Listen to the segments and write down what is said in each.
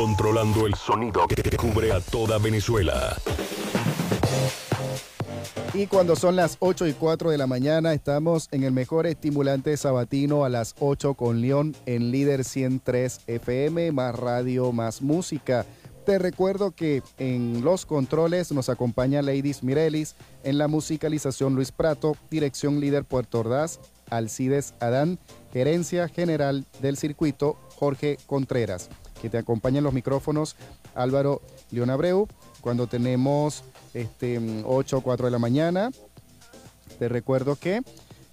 controlando el sonido que cubre a toda Venezuela. Y cuando son las 8 y 4 de la mañana, estamos en el mejor estimulante sabatino a las 8 con León en Líder 103 FM, más radio, más música. Te recuerdo que en los controles nos acompaña Ladies Mirelis, en la musicalización Luis Prato, dirección líder Puerto Ordaz, Alcides Adán, gerencia general del circuito Jorge Contreras, que te acompaña en los micrófonos Álvaro León Abreu, cuando tenemos este, 8 o 4 de la mañana. Te recuerdo que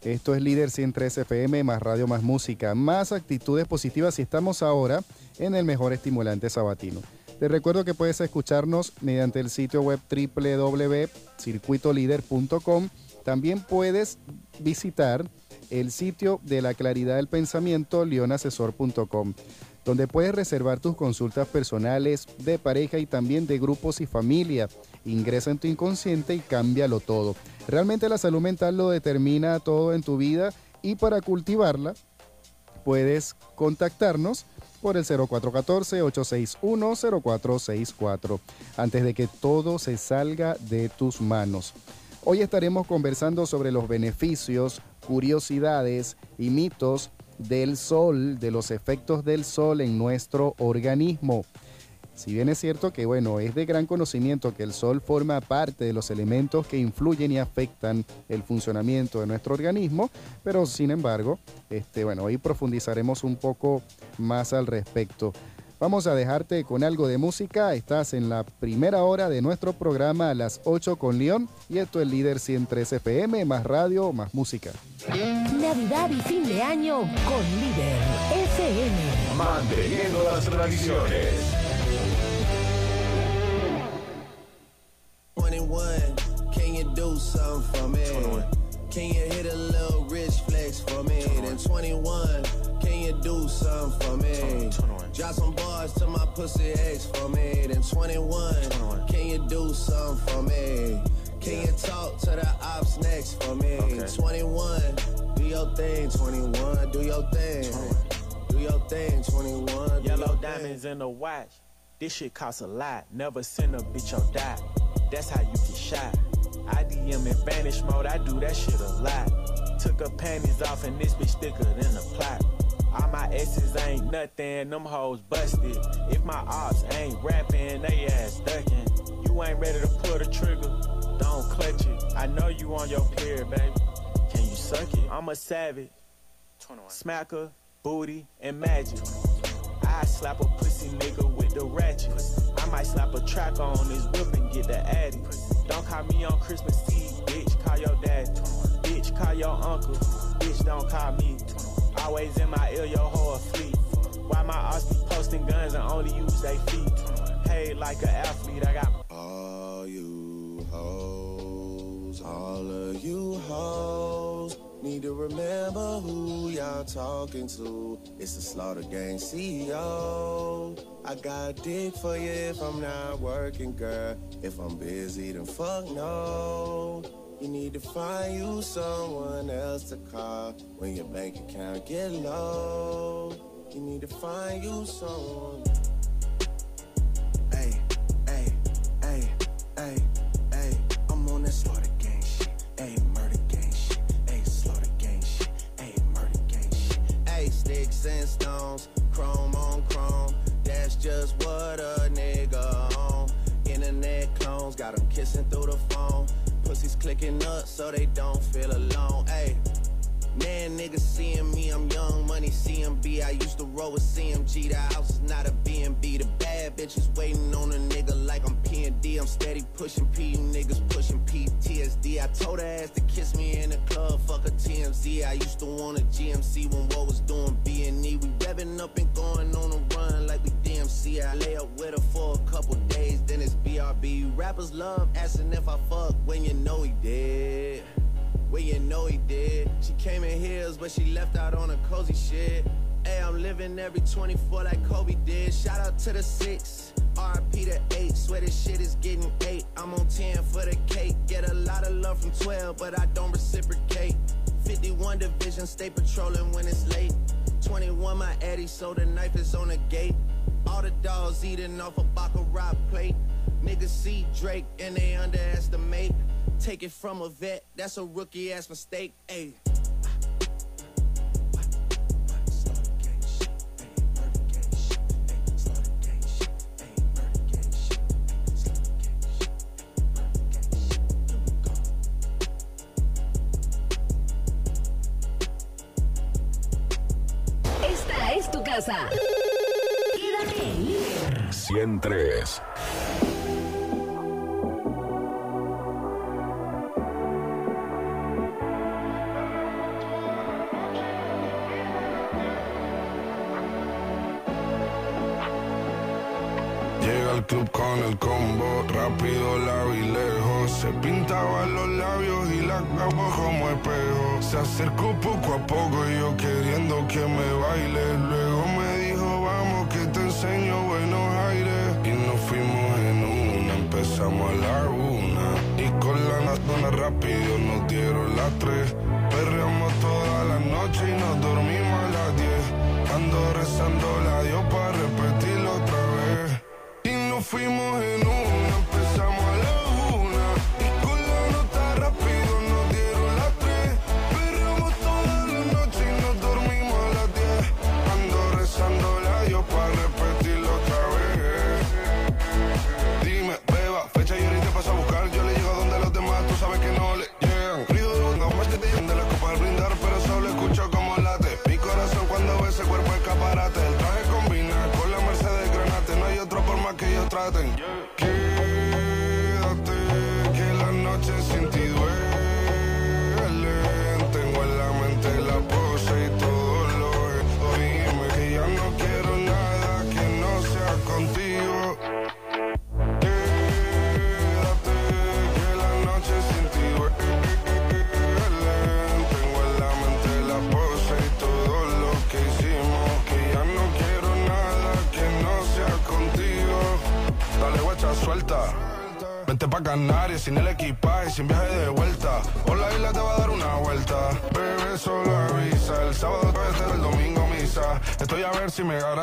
esto es Líder 103 FM, más radio, más música, más actitudes positivas y estamos ahora en el mejor estimulante sabatino. Te recuerdo que puedes escucharnos mediante el sitio web www.circuitolider.com. También puedes visitar el sitio de la claridad del pensamiento, leonasesor.com, donde puedes reservar tus consultas personales de pareja y también de grupos y familia. Ingresa en tu inconsciente y cámbialo todo. Realmente la salud mental lo determina todo en tu vida y para cultivarla puedes contactarnos por el 0414-861-0464, antes de que todo se salga de tus manos. Hoy estaremos conversando sobre los beneficios, curiosidades y mitos del sol, de los efectos del sol en nuestro organismo. Si bien es cierto que, bueno, es de gran conocimiento que el sol forma parte de los elementos que influyen y afectan el funcionamiento de nuestro organismo, pero sin embargo, este, bueno, hoy profundizaremos un poco más al respecto. Vamos a dejarte con algo de música. Estás en la primera hora de nuestro programa a las 8 con León y esto es Líder 103 FM, más radio, más música. Navidad y fin de año con Líder FM. Manteniendo las tradiciones. 21, can you do something for me? 21. Can you hit a little rich flex for me? 21. Then 21, can you do something for me? 21. 21. Drop some bars to my pussy ex for me. Then 21, 21. can you do something for me? Can you talk to the ops next for me? Okay. 21, do your thing, 21, do your thing. 21. Do your thing, 21. Yellow diamonds in the watch. This shit costs a lot. Never send a bitch or die. That's how you get shot. I DM in vanish mode, I do that shit a lot. Took her panties off and this bitch thicker than a plot. All my S's ain't nothing, them hoes busted. If my ops ain't rapping, they ass ducking. You ain't ready to pull the trigger, don't clutch it. I know you on your period, baby. Can you suck it? I'm a savage. 21. Smacker, booty, and magic. I slap a pussy nigga with the ratchet. I might slap a track on his whip and get the addy. Don't call me on Christmas Eve, bitch. Call your dad. Bitch, call your uncle. Bitch, don't call me. Always in my ear, your whole fleet. Why my ass be posting guns and only use they feet? Hey, like an athlete, I got. All you hoes, all of you hoes. Need to remember who y'all talking to. It's the Slaughter Gang CEO. I got dick for you if I'm not working, girl. If I'm busy, then fuck no. You need to find you someone else to call when your bank account get low. You need to find you someone. Hey, hey, hey, hey, hey. I'm on that slaughter gang shit. Hey, murder gang shit. Hey, slaughter gang shit. Hey, murder gang shit. Hey, sticks and stones, chrome on chrome. That's just what a nigga on. Internet clones got them kissing through the phone. Pussies clicking up so they don't feel alone. Hey. Man, niggas seeing me, I'm young money CMB. I used to roll with CMG. The house is not a BNB. The bad bitches waiting on a nigga like I'm P&D. I'm steady pushing P, you niggas pushing PTSD. I told her ass to kiss me in the club, fuck a TMZ. I used to want a GMC when what was doing B&E. We revving up and going on a run like we DMC. I lay up with her for a couple days, then it's BRB. Rappers love asking if I fuck when you know he did. Well, you know he did. She came in heels, but she left out on a cozy shit. Hey, I'm living every 24 like Kobe did. Shout out to the six. RP to 8, swear this shit is getting 8. I'm on 10 for the cake. Get a lot of love from 12, but I don't reciprocate. 51 division, stay patrolling when it's late. 21, my Eddie, so the knife is on the gate. All the dogs eating off a baccarat plate. Niggas see Drake and they underestimate. Take it from a vet, that's a rookie ass mistake. Ayy. Esta es tu casa. Quédate en líder. 103. Espejo. Se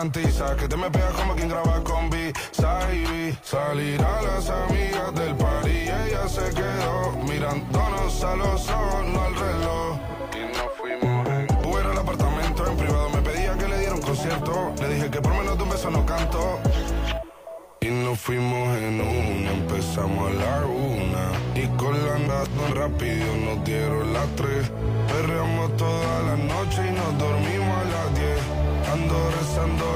garantiza que te me pegas como quien graba con B. Saibi. Salir a las amigas del party y ella se quedó mirándonos a los ojos, no al reloj. Y nos fuimos en Uber al apartamento en privado. Me pedía que le diera un concierto. Le dije que por menos de un beso no canto. Y nos fuimos en una, empezamos a la una. Y con la nata rápido nos dieron las tres. Perreamos toda la noche y nos dormimos a las diez. Ando rezando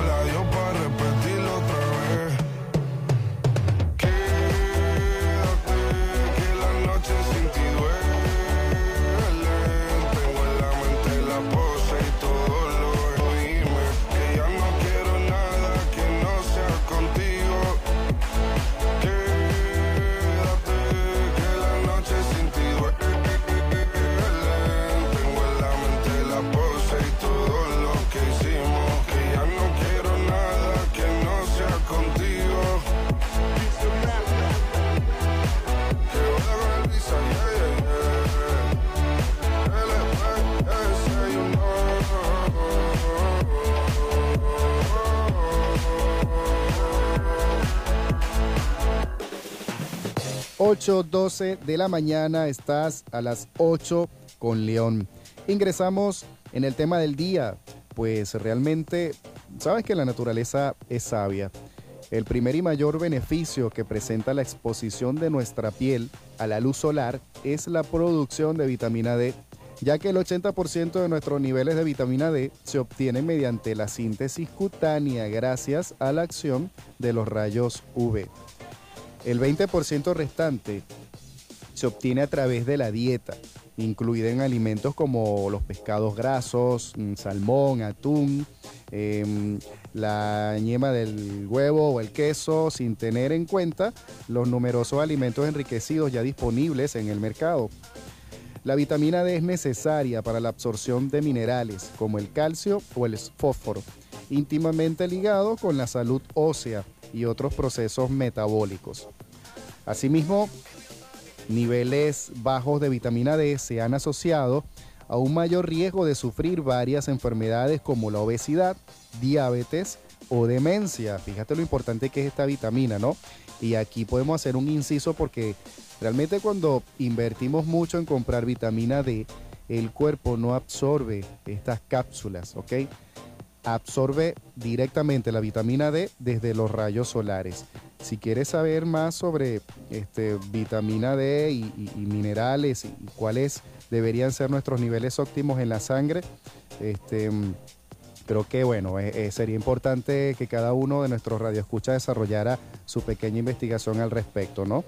8.12 de la mañana, estás a las 8 con León. Ingresamos en el tema del día, pues realmente, sabes que la naturaleza es sabia. El primer y mayor beneficio que presenta la exposición de nuestra piel a la luz solar es la producción de vitamina D, ya que el 80% de nuestros niveles de vitamina D se obtienen mediante la síntesis cutánea gracias a la acción de los rayos UV. El 20% restante se obtiene a través de la dieta, incluida en alimentos como los pescados grasos, mm, salmón, atún, em, la yema del huevo o el queso, sin tener en cuenta los numerosos alimentos enriquecidos ya disponibles en el mercado. La vitamina D es necesaria para la absorción de minerales como el calcio o el fósforo, íntimamente ligado con la salud ósea y otros procesos metabólicos. Asimismo, niveles bajos de vitamina D se han asociado a un mayor riesgo de sufrir varias enfermedades como la obesidad, diabetes, o demencia. Fíjate lo importante que es esta vitamina, ¿no? Y aquí podemos hacer un inciso porque realmente cuando invertimos mucho en comprar vitamina D, el cuerpo no absorbe estas cápsulas, ¿ok? Absorbe directamente la vitamina D desde los rayos solares. Si quieres saber más sobre este, vitamina D y, minerales y, y cuáles deberían ser nuestros niveles óptimos en la sangre, este, mm, creo que bueno, eh, eh, sería importante que cada uno de nuestros radioescuchas desarrollara su pequeña investigación al respecto, ¿no?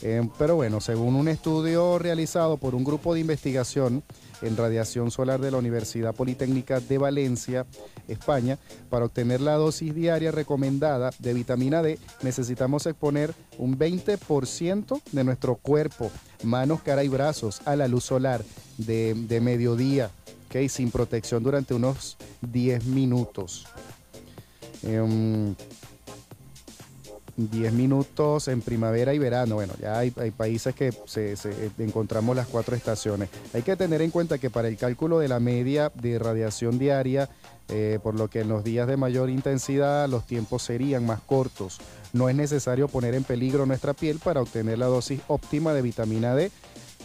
Eh, pero bueno, según un estudio realizado por un grupo de investigación en radiación solar de la Universidad Politécnica de Valencia, España, para obtener la dosis diaria recomendada de vitamina D, necesitamos exponer un 20% de nuestro cuerpo, manos, cara y brazos, a la luz solar de, mediodía, ¿ok? sin protección durante unos 10 minutos. Em, 10 minutos en primavera y verano. Bueno, ya hay, países que encontramos las cuatro estaciones. Hay que tener en cuenta que para el cálculo de la media de radiación diaria, eh, por lo que en los días de mayor intensidad los tiempos serían más cortos. No es necesario poner en peligro nuestra piel para obtener la dosis óptima de vitamina D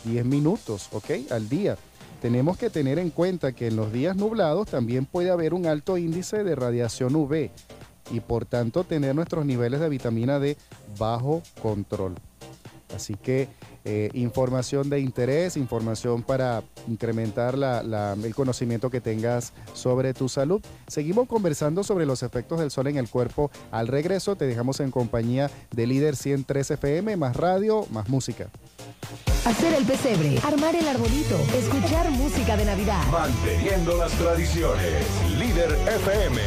10 minutos, ¿ok? Al día. Tenemos que tener en cuenta que en los días nublados también puede haber un alto índice de radiación UV y por tanto tener nuestros niveles de vitamina D bajo control. Así que eh, información de interés, información para incrementar la- la- el conocimiento que tengas sobre tu salud. Seguimos conversando sobre los efectos del sol en el cuerpo. Al regreso te dejamos en compañía de Líder 103 FM, más radio, más música. Hacer el pesebre, armar el arbolito, escuchar música de Navidad. Manteniendo las tradiciones. Líder FM.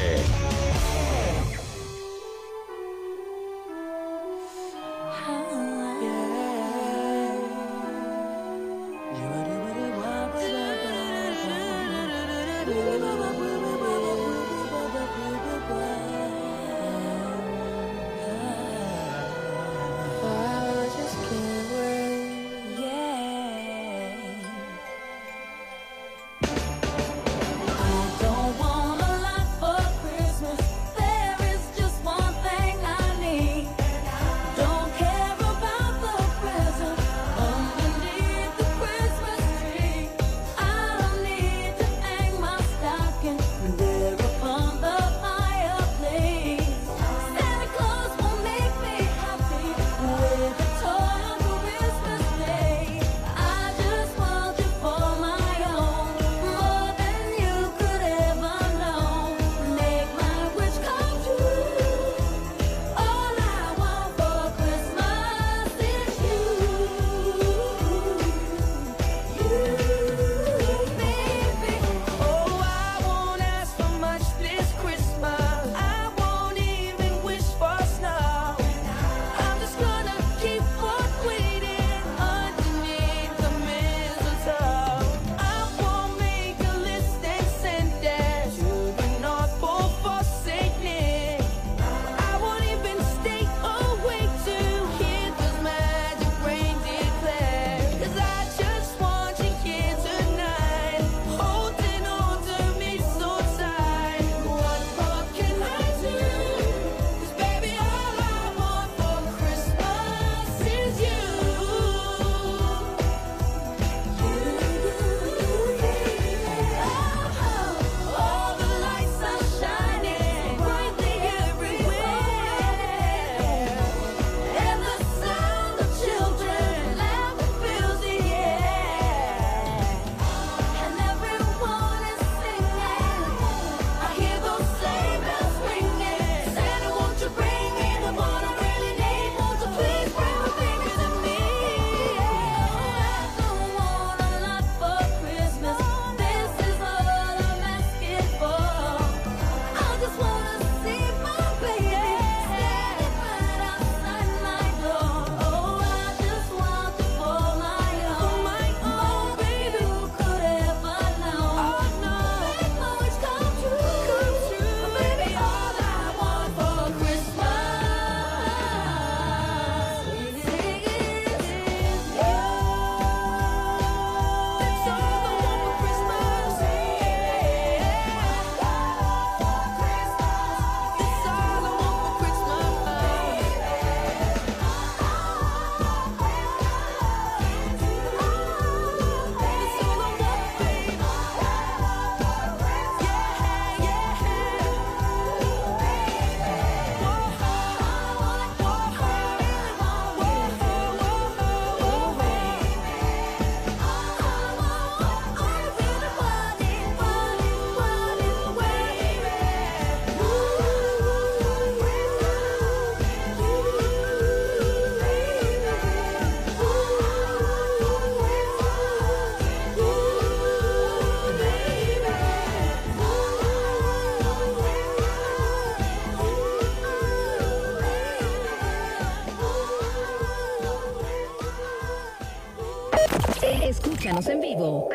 Escúchanos en vivo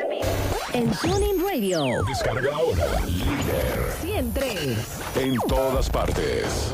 en Tuning Radio Descarga ahora Líder 103. en todas partes.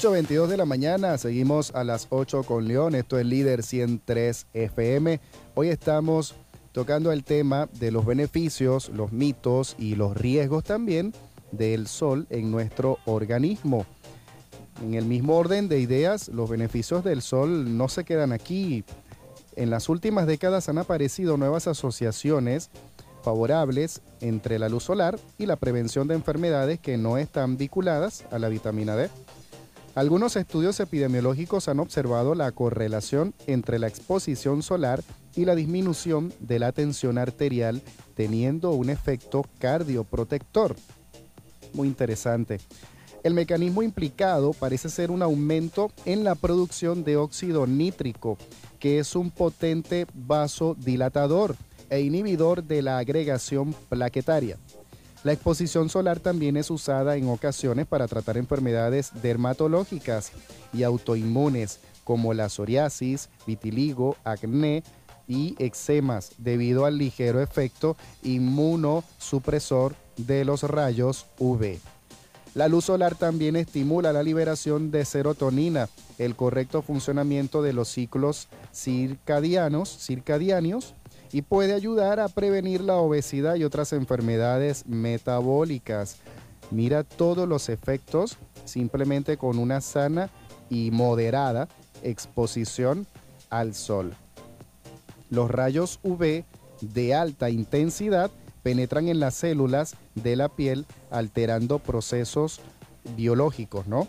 8.22 de la mañana, seguimos a las 8 con León, esto es Líder 103 FM. Hoy estamos tocando el tema de los beneficios, los mitos y los riesgos también del sol en nuestro organismo. En el mismo orden de ideas, los beneficios del sol no se quedan aquí. En las últimas décadas han aparecido nuevas asociaciones favorables entre la luz solar y la prevención de enfermedades que no están vinculadas a la vitamina D. Algunos estudios epidemiológicos han observado la correlación entre la exposición solar y la disminución de la tensión arterial, teniendo un efecto cardioprotector. Muy interesante. El mecanismo implicado parece ser un aumento en la producción de óxido nítrico, que es un potente vasodilatador e inhibidor de la agregación plaquetaria. La exposición solar también es usada en ocasiones para tratar enfermedades dermatológicas y autoinmunes como la psoriasis, vitiligo, acné y eczemas debido al ligero efecto inmunosupresor de los rayos UV. La luz solar también estimula la liberación de serotonina, el correcto funcionamiento de los ciclos circadianos, circadianos y puede ayudar a prevenir la obesidad y otras enfermedades metabólicas. Mira todos los efectos simplemente con una sana y moderada exposición al sol. Los rayos UV de alta intensidad penetran en las células de la piel alterando procesos biológicos, ¿no?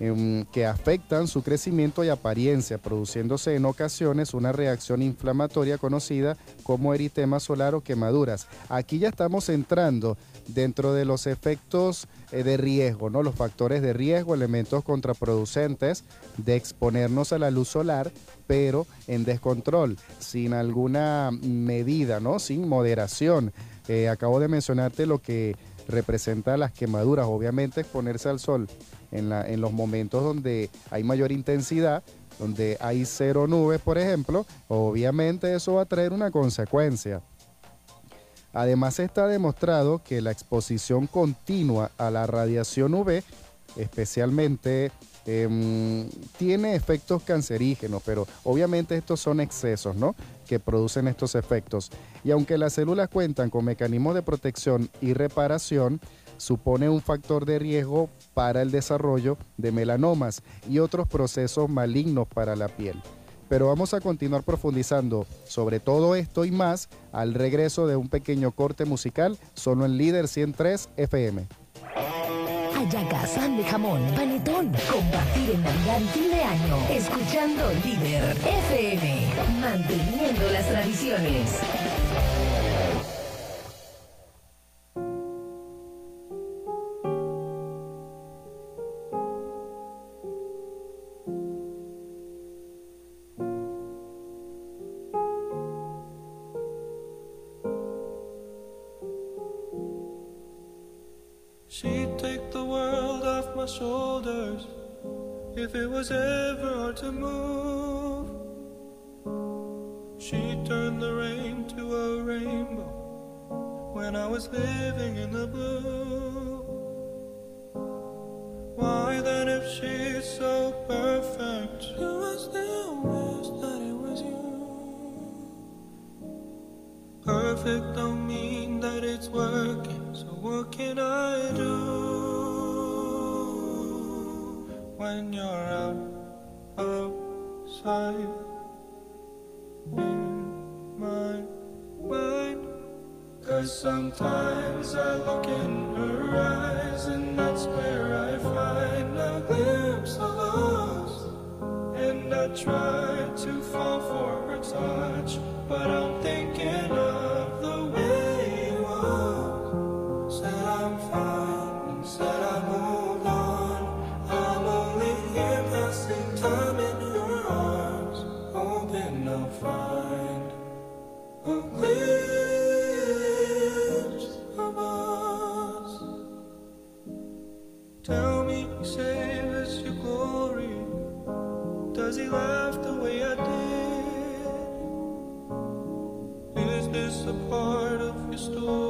Em, que afectan su crecimiento y apariencia, produciéndose en ocasiones una reacción inflamatoria conocida como eritema solar o quemaduras. Aquí ya estamos entrando dentro de los efectos eh, de riesgo, ¿no? Los factores de riesgo, elementos contraproducentes de exponernos a la luz solar, pero en descontrol, sin alguna medida, ¿no? Sin moderación. Eh, acabo de mencionarte lo que representa las quemaduras, obviamente exponerse al sol en, la- en los momentos donde hay mayor intensidad, donde hay cero nubes, por ejemplo, obviamente eso va a traer una consecuencia. Además está demostrado que la exposición continua a la radiación UV, especialmente, em, tiene efectos cancerígenos, pero obviamente estos son excesos, ¿no? Que producen estos efectos. Y aunque las células cuentan con mecanismos de protección y reparación, supone un factor de riesgo para el desarrollo de melanomas y otros procesos malignos para la piel. Pero vamos a continuar profundizando sobre todo esto y más al regreso de un pequeño corte musical solo en Líder 103 FM. Hallacas, pan de jamón, panetón. Compartir en Navidad y fin de año. Escuchando Líder FM. Manteniendo las tradiciones. Shoulders if it was ever hard to move. She turned the rain to a rainbow when I was living in the blue. Why then, if she's so A part of your story?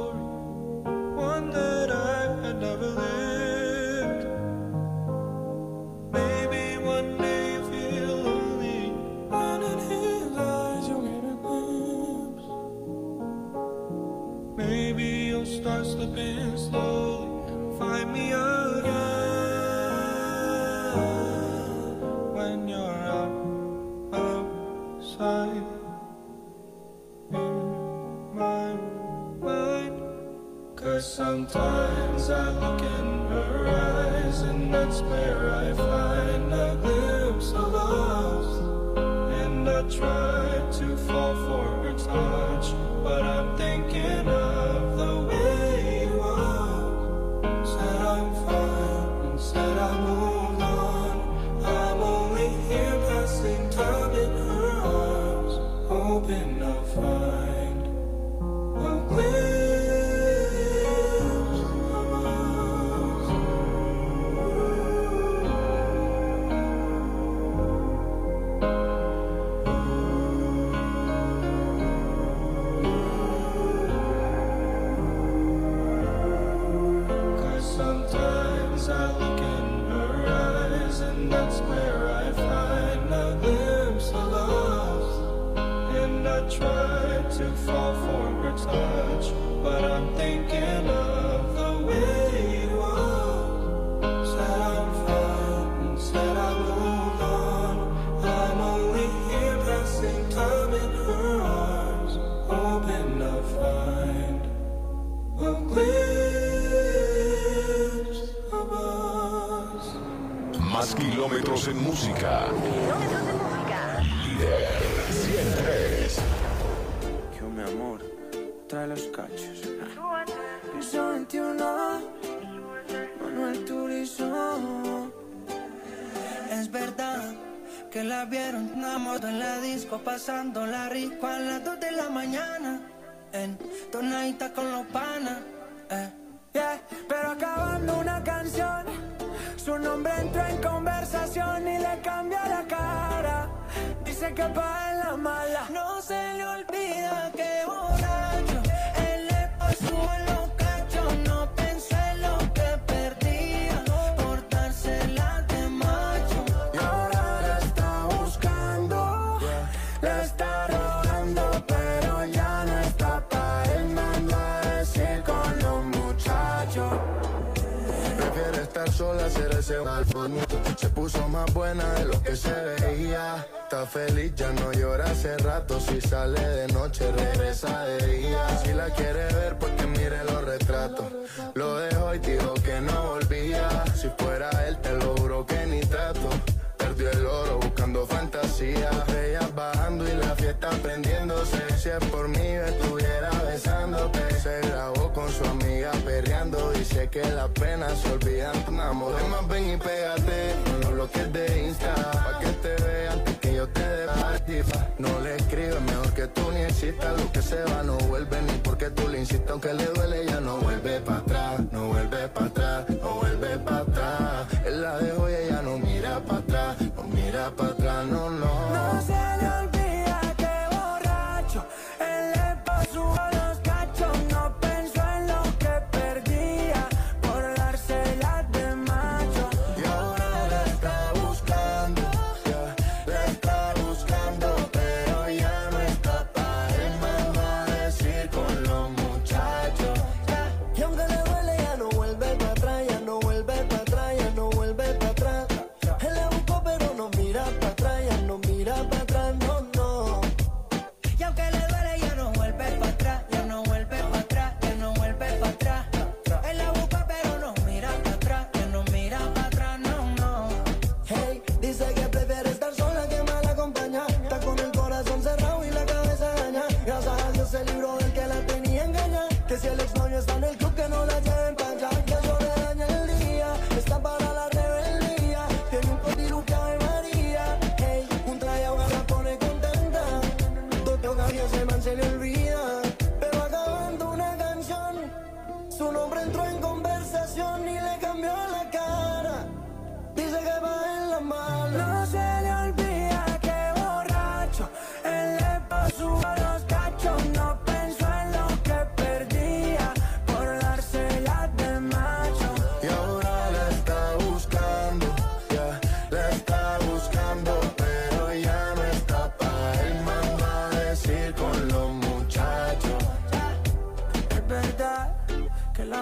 En música. Líder 103. Que mi amor trae los cachos. Piso 21, Manuel Turizo. Es verdad que la vieron una moto en la disco pasándola rico a las 2 de la mañana. En tonadita con los panas. Eh. Nombre entró en conversación y le cambió la cara. Dice que pa' en la mala. No se le olvida Se puso más buena de lo que se veía. Está feliz, ya no llora hace rato. Si sale de noche, regresa de día. Si la quiere ver, pues que mire los retratos. Lo dejó y dijo que no volvía. Si fuera él, te lo juro que ni trato. Perdió el oro buscando fantasía. Ellas bajando y la fiesta prendiéndose. Si es por mí, que las penas se olvidan. Tu amor, más ven y pégate. Con los bloques de Insta. Pa' que te vean antes que yo te dé. No le escribes mejor que tú ni existas. Lo que se va no vuelve ni porque tú le insistas. Aunque le duele, ya no vuelve para atrás. No vuelve para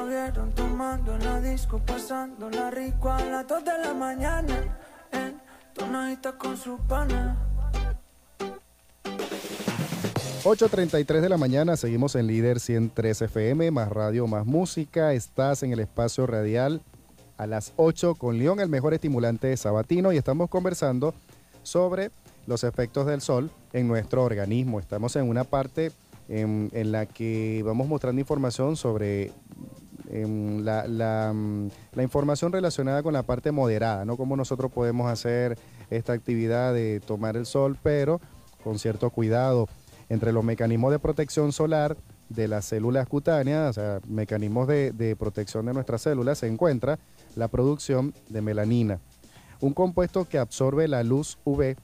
que la vieron tomando en la disco, pasando la rico a las 2 de la mañana. En tonadita con su pana. 8.33 de la mañana, seguimos en Líder 103 FM, más radio, más música. Estás en el espacio radial a las 8 con León, el mejor estimulante de sabatino, y estamos conversando sobre los efectos del sol en nuestro organismo. Estamos en una parte en la que vamos mostrando información sobre em, mm, la información relacionada con la parte moderada, ¿no? Cómo nosotros podemos hacer esta actividad de tomar el sol, pero con cierto cuidado entre los mecanismos de protección solar de las células cutáneas, o sea, mecanismos de, de protección de nuestras células, se encuentra la producción de melanina, un compuesto que absorbe la luz UV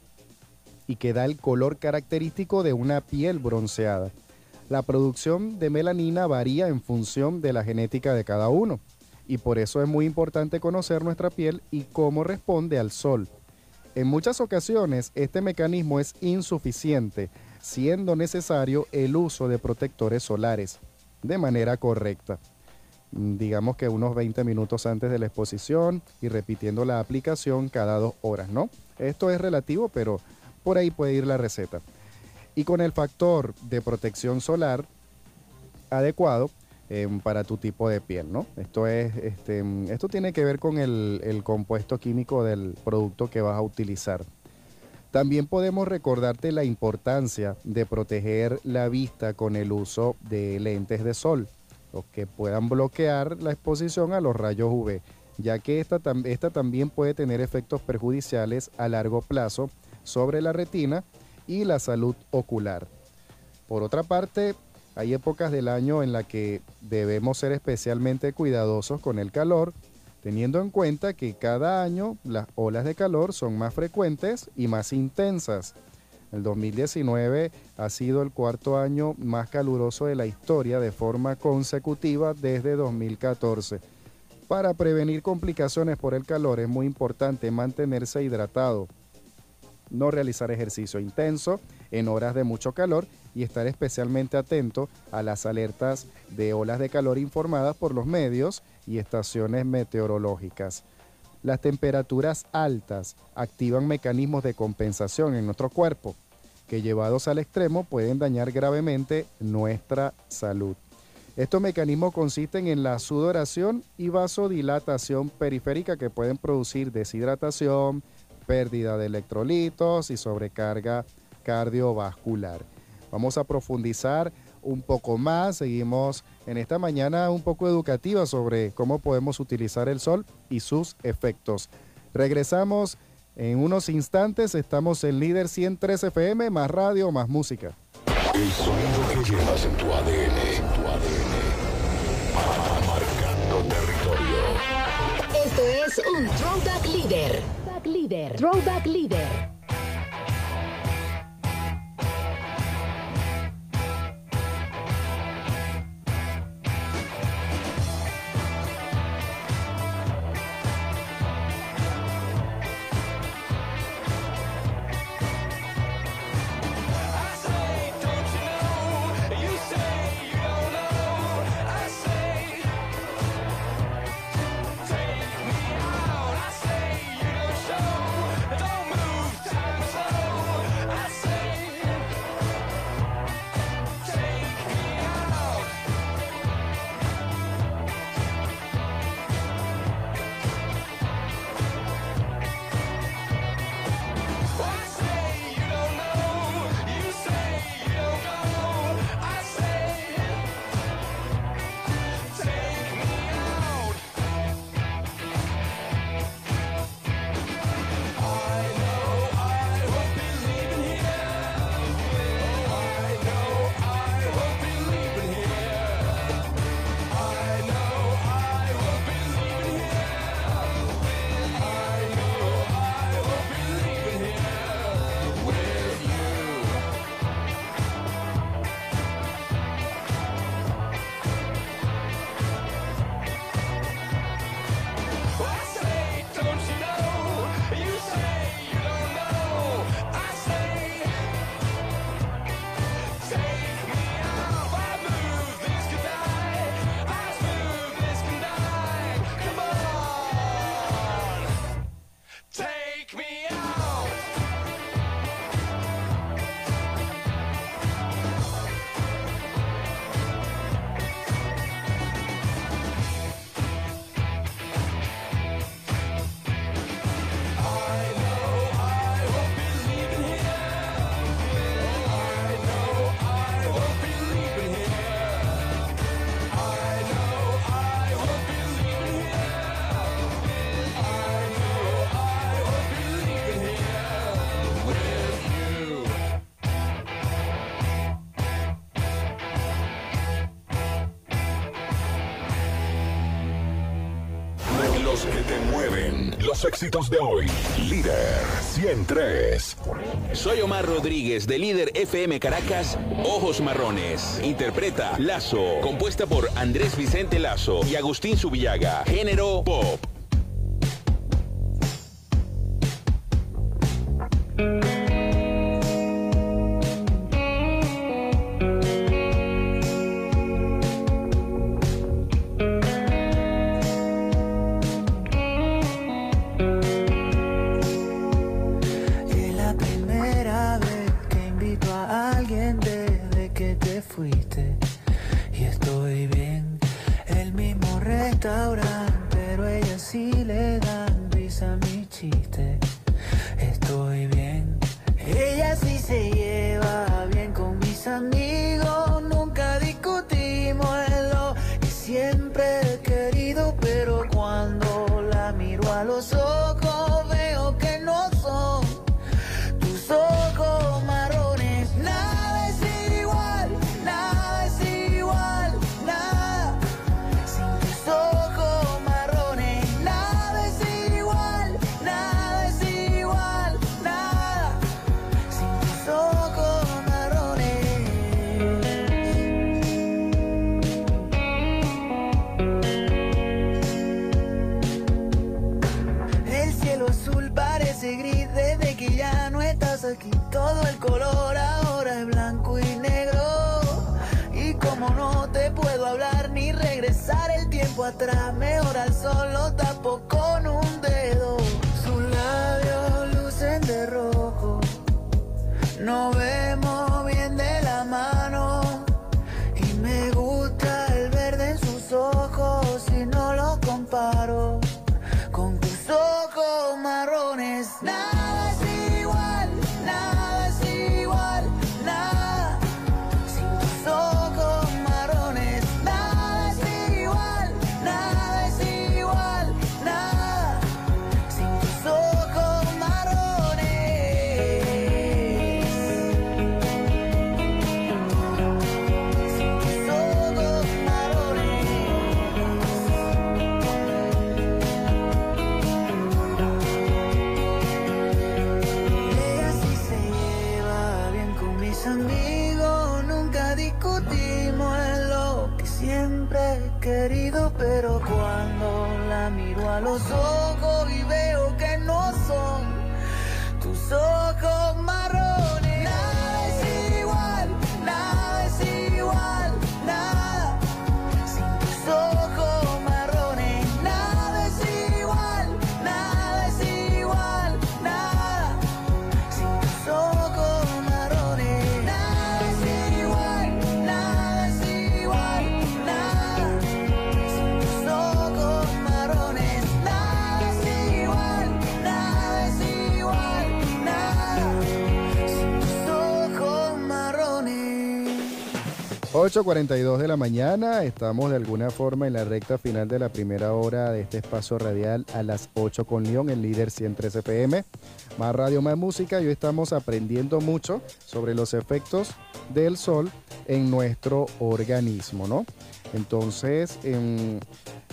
y que da el color característico de una piel bronceada. La producción de melanina varía en función de la genética de cada uno y por eso es muy importante conocer nuestra piel y cómo responde al sol. En muchas ocasiones este mecanismo es insuficiente, siendo necesario el uso de protectores solares de manera correcta. Digamos que unos 20 minutos antes de la exposición y repitiendo la aplicación cada dos horas, ¿no? Esto es relativo, pero por ahí puede ir la receta. Y con el factor de protección solar adecuado, em, para tu tipo de piel, ¿no? Esto es, este, esto tiene que ver con el, el compuesto químico del producto que vas a utilizar. También podemos recordarte la importancia de proteger la vista con el uso de lentes de sol, los que puedan bloquear la exposición a los rayos UV, ya que esta, esta también puede tener efectos perjudiciales a largo plazo sobre la retina y la salud ocular. Por otra parte, hay épocas del año en la que debemos ser especialmente cuidadosos con el calor, teniendo en cuenta que cada año las olas de calor son más frecuentes y más intensas. El 2019 ha sido el cuarto año más caluroso de la historia de forma consecutiva desde 2014. Para prevenir complicaciones por el calor es muy importante mantenerse hidratado, no realizar ejercicio intenso en horas de mucho calor y estar especialmente atento a las alertas de olas de calor informadas por los medios y estaciones meteorológicas. Las temperaturas altas activan mecanismos de compensación en nuestro cuerpo que llevados al extremo pueden dañar gravemente nuestra salud. Estos mecanismos consisten en la sudoración y vasodilatación periférica que pueden producir deshidratación, pérdida de electrolitos y sobrecarga cardiovascular. Vamos a profundizar un poco más. Seguimos en esta mañana un poco educativa sobre cómo podemos utilizar el sol y sus efectos. Regresamos en unos instantes. Estamos en Líder 103 FM, más radio, más música. El sonido que llevas en tu ADN. En tu ADN. Marcando territorio. Esto es un Throwback Leader. Throwback Leader. Throwback Leader. Éxitos de hoy. Líder 103. Soy Omar Rodríguez de Líder FM Caracas, Ojos Marrones. Interpreta Lazo, compuesta por Andrés Vicente Lazo y Agustín Subillaga. Género pop. Puedo hablar ni regresar el tiempo atrás, mejor al sol tapo con un dedo. Sus labios lucen de rojo. Nos vemos 8.42 de la mañana, estamos de alguna forma en la recta final de la primera hora de este espacio radial a las 8 con León, el líder 103 FM, más radio, más música y hoy estamos aprendiendo mucho sobre los efectos del sol en nuestro organismo, ¿no? Entonces, em,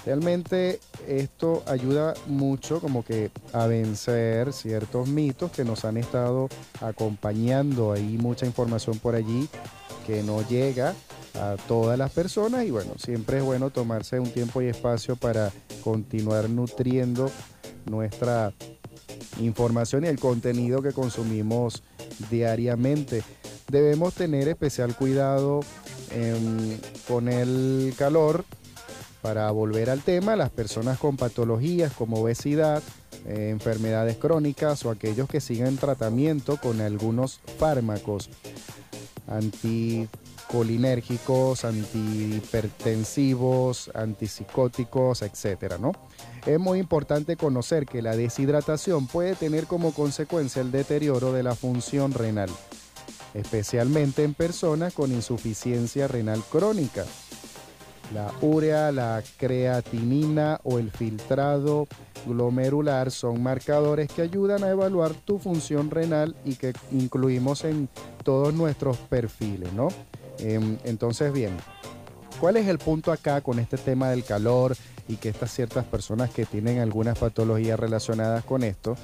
realmente esto ayuda mucho como que a vencer ciertos mitos que nos han estado acompañando, hay mucha información por allí que no llega a todas las personas y bueno, siempre es bueno tomarse un tiempo y espacio para continuar nutriendo nuestra información y el contenido que consumimos diariamente. Debemos tener especial cuidado con el calor. Para volver al tema, las personas con patologías como obesidad, eh, enfermedades crónicas o aquellos que siguen tratamiento con algunos fármacos anticolinérgicos, antihipertensivos, antipsicóticos, etcétera, ¿no? Es muy importante conocer que la deshidratación puede tener como consecuencia el deterioro de la función renal, especialmente en personas con insuficiencia renal crónica. La urea, la creatinina o el filtrado glomerular son marcadores que ayudan a evaluar tu función renal y que incluimos en todos nuestros perfiles, ¿no? Em, entonces, bien, ¿cuál es el punto acá con este tema del calor y que estas ciertas personas que tienen algunas patologías relacionadas con esto,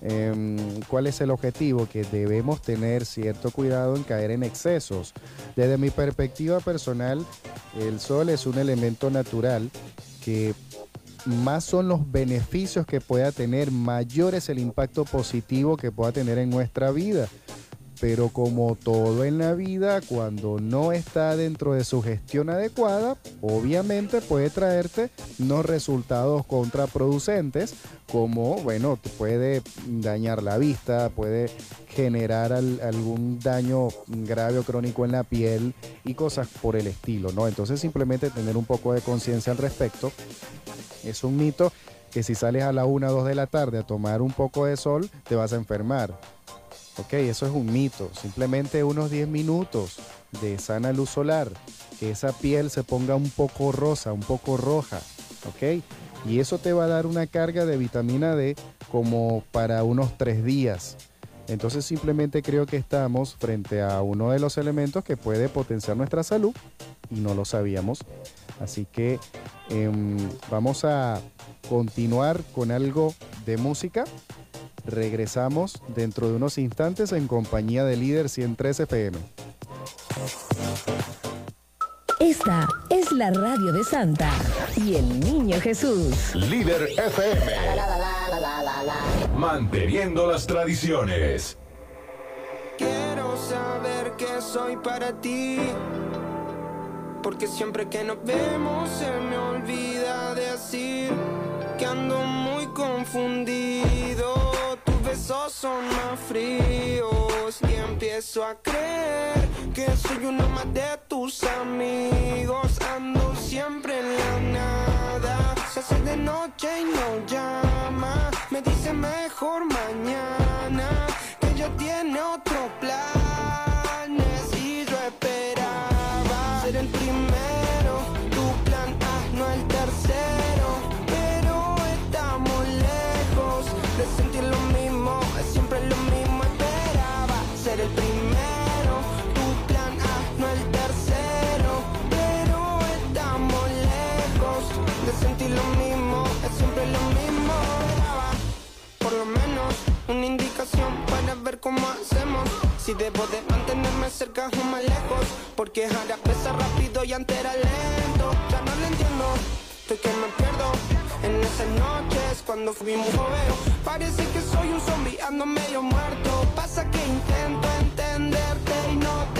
em, cuál es el objetivo? Que debemos tener cierto cuidado en caer en excesos. Desde mi perspectiva personal, el sol es un elemento natural que más son los beneficios que pueda tener, mayor es el impacto positivo que pueda tener en nuestra vida. Pero como todo en la vida, cuando no está dentro de su gestión adecuada, obviamente puede traerte unos resultados contraproducentes, como, bueno, puede dañar la vista, puede generar al- algún daño grave o crónico en la piel y cosas por el estilo, ¿no? Entonces simplemente tener un poco de conciencia al respecto. Es un mito que si sales a la 1 o 2 de la tarde a tomar un poco de sol, te vas a enfermar. Ok, eso es un mito. Simplemente unos 10 minutos de sana luz solar, que esa piel se ponga un poco rosa, un poco roja. Ok, y eso te va a dar una carga de vitamina D como para unos tres días. Entonces simplemente creo que estamos frente a uno de los elementos que puede potenciar nuestra salud y no lo sabíamos. Así que em, vamos a continuar con algo de música. Regresamos dentro de unos instantes en compañía de Líder 103 FM. Esta es la radio de Santa y el niño Jesús. Líder FM. Manteniendo las tradiciones. Quiero saber que soy para ti. Porque siempre que nos vemos se me olvida decir Son más fríos y empiezo a creer que soy uno más de tus amigos. Ando siempre en la nada. Se hace de noche y no llama. Me dice mejor mañana que ella tiene otro planes una indicación para ver cómo hacemos. Si debo de mantenerme cerca o más lejos, porque ahora pesa rápido y antes era lento. Ya no lo entiendo, estoy que me pierdo. En esas noches cuando fuimos joveo, parece que soy un zombie, ando medio muerto. Pasa que intento entenderte y no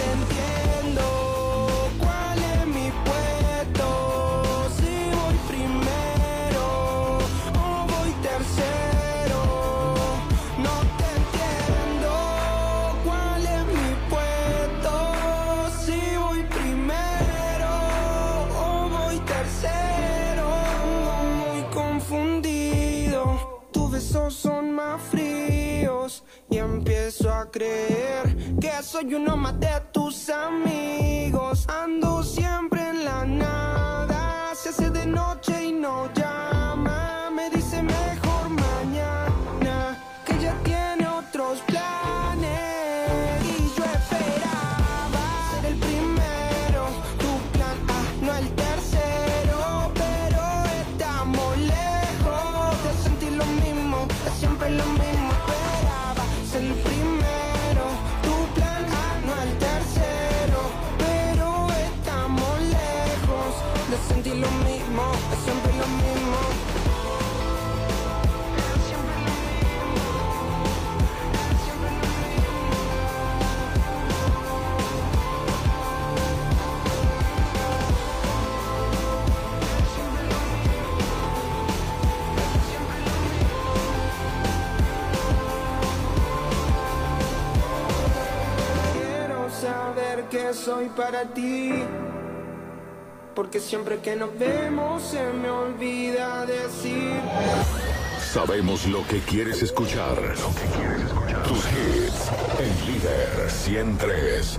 que soy uno más de que soy para ti. Porque siempre que nos vemos se me olvida decir. Sabemos lo que quieres escuchar. Tus hits en Líder 103.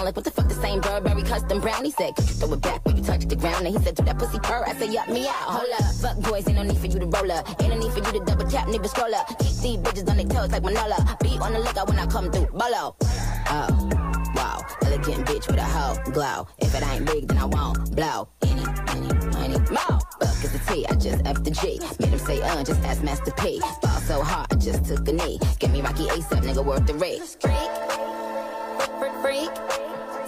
custom? Like what the fuck the same Burberry custom brown? He said, throw it back when you touch the ground? And he said, do that pussy purr? I said, yup me out. Hold up, fuck boys, ain't no need for you to roll up. Ain't no need for you to double tap, nigga scroll up. Keep these bitches on their toes like Manola. Be on the lookout when I come through. Bolo. Oh, wow. Elegant bitch with a hoe glow. If it ain't big, then I won't blow. Any, any, money, more. Fuck is the T, I just F the G. Made him say, uh, just ask Master P. Ball so hard, I just took a knee. Get me Rocky ASAP, nigga, worth the risk. Freak, freak, freak.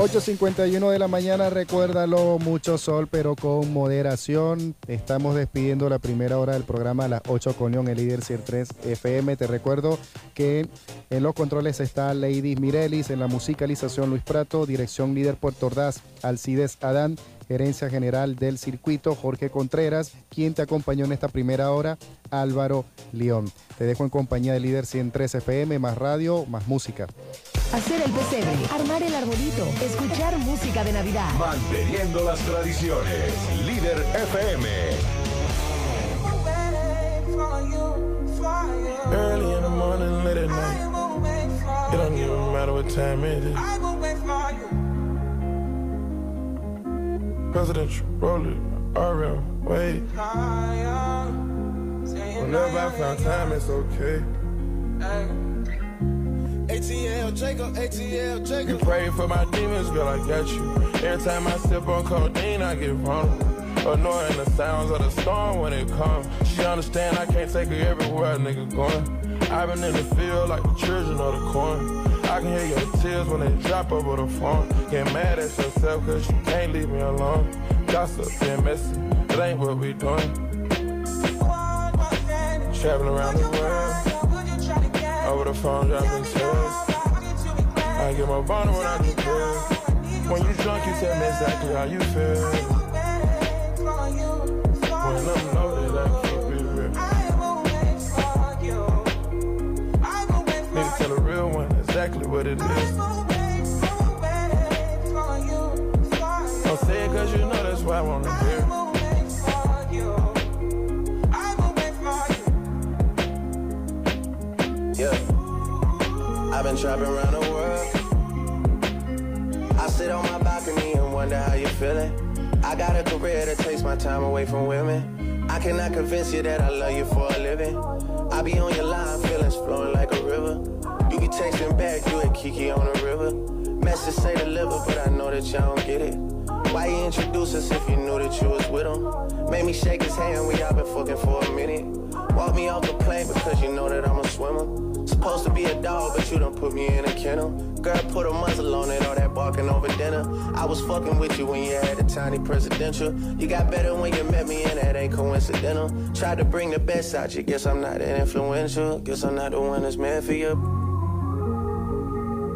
8.51 de la mañana, recuérdalo, mucho sol pero con moderación. Estamos despidiendo la primera hora del programa a las 8 con León, el líder 103 FM. Te recuerdo que en los controles está Lady Mirelis, en la musicalización Luis Prato, dirección líder Puerto Ordaz, Alcides Adán, gerencia general del circuito Jorge Contreras, quien te acompañó en esta primera hora, Álvaro León. Te dejo en compañía del líder 103 FM, más radio, más música. Hacer el pesebre, armar el arbolito, escuchar música de Navidad. Manteniendo las tradiciones. Líder FM. Early in the morning, late at night. It don't even matter what time it is. Presidential roller, RM, wait. Whenever I found time, it's okay. ATL Jacob, ATL Jacob. You pray for my demons, girl, I got you. Every time I sip on codeine, I get vulnerable. Annoying the sounds of the storm when it comes. She understand I can't take her everywhere a nigga going. I've been in the field like the children of the corn. I can hear your tears when they drop over the phone. Get mad at yourself cause you can't leave me alone. Gossip and messy, it ain't what we doing. Traveling around the world. Over the phone, dropping tears. I get my bottle when I do pills. When you drunk, you tell me exactly how you feel. When I'm loaded, it is. Don't say it cause you know that's why I wanna hear. Yeah. I've been trapping around the world. I sit on my balcony and wonder how you're feeling. I got a career that takes my time away from women. I cannot convince you that I love you for a living. I be on your line, feelings flowing like a river. You texting back, you and Kiki on the river. Message say deliver, but I know that y'all don't get it. Why you introduce us if you knew that you was with him? Made me shake his hand, we all been fucking for a minute. Walk me off the plane because you know that I'm a swimmer. Supposed to be a dog, but you done put me in a kennel. Girl, put a muzzle on it, all that barking over dinner. I was fucking with you when you had a tiny presidential. You got better when you met me, and that ain't coincidental. Tried to bring the best out you, guess I'm not that influential. Guess I'm not the one that's meant for you.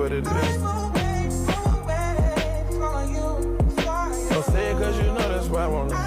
What it is. Don't say it cause you know that's why wanna be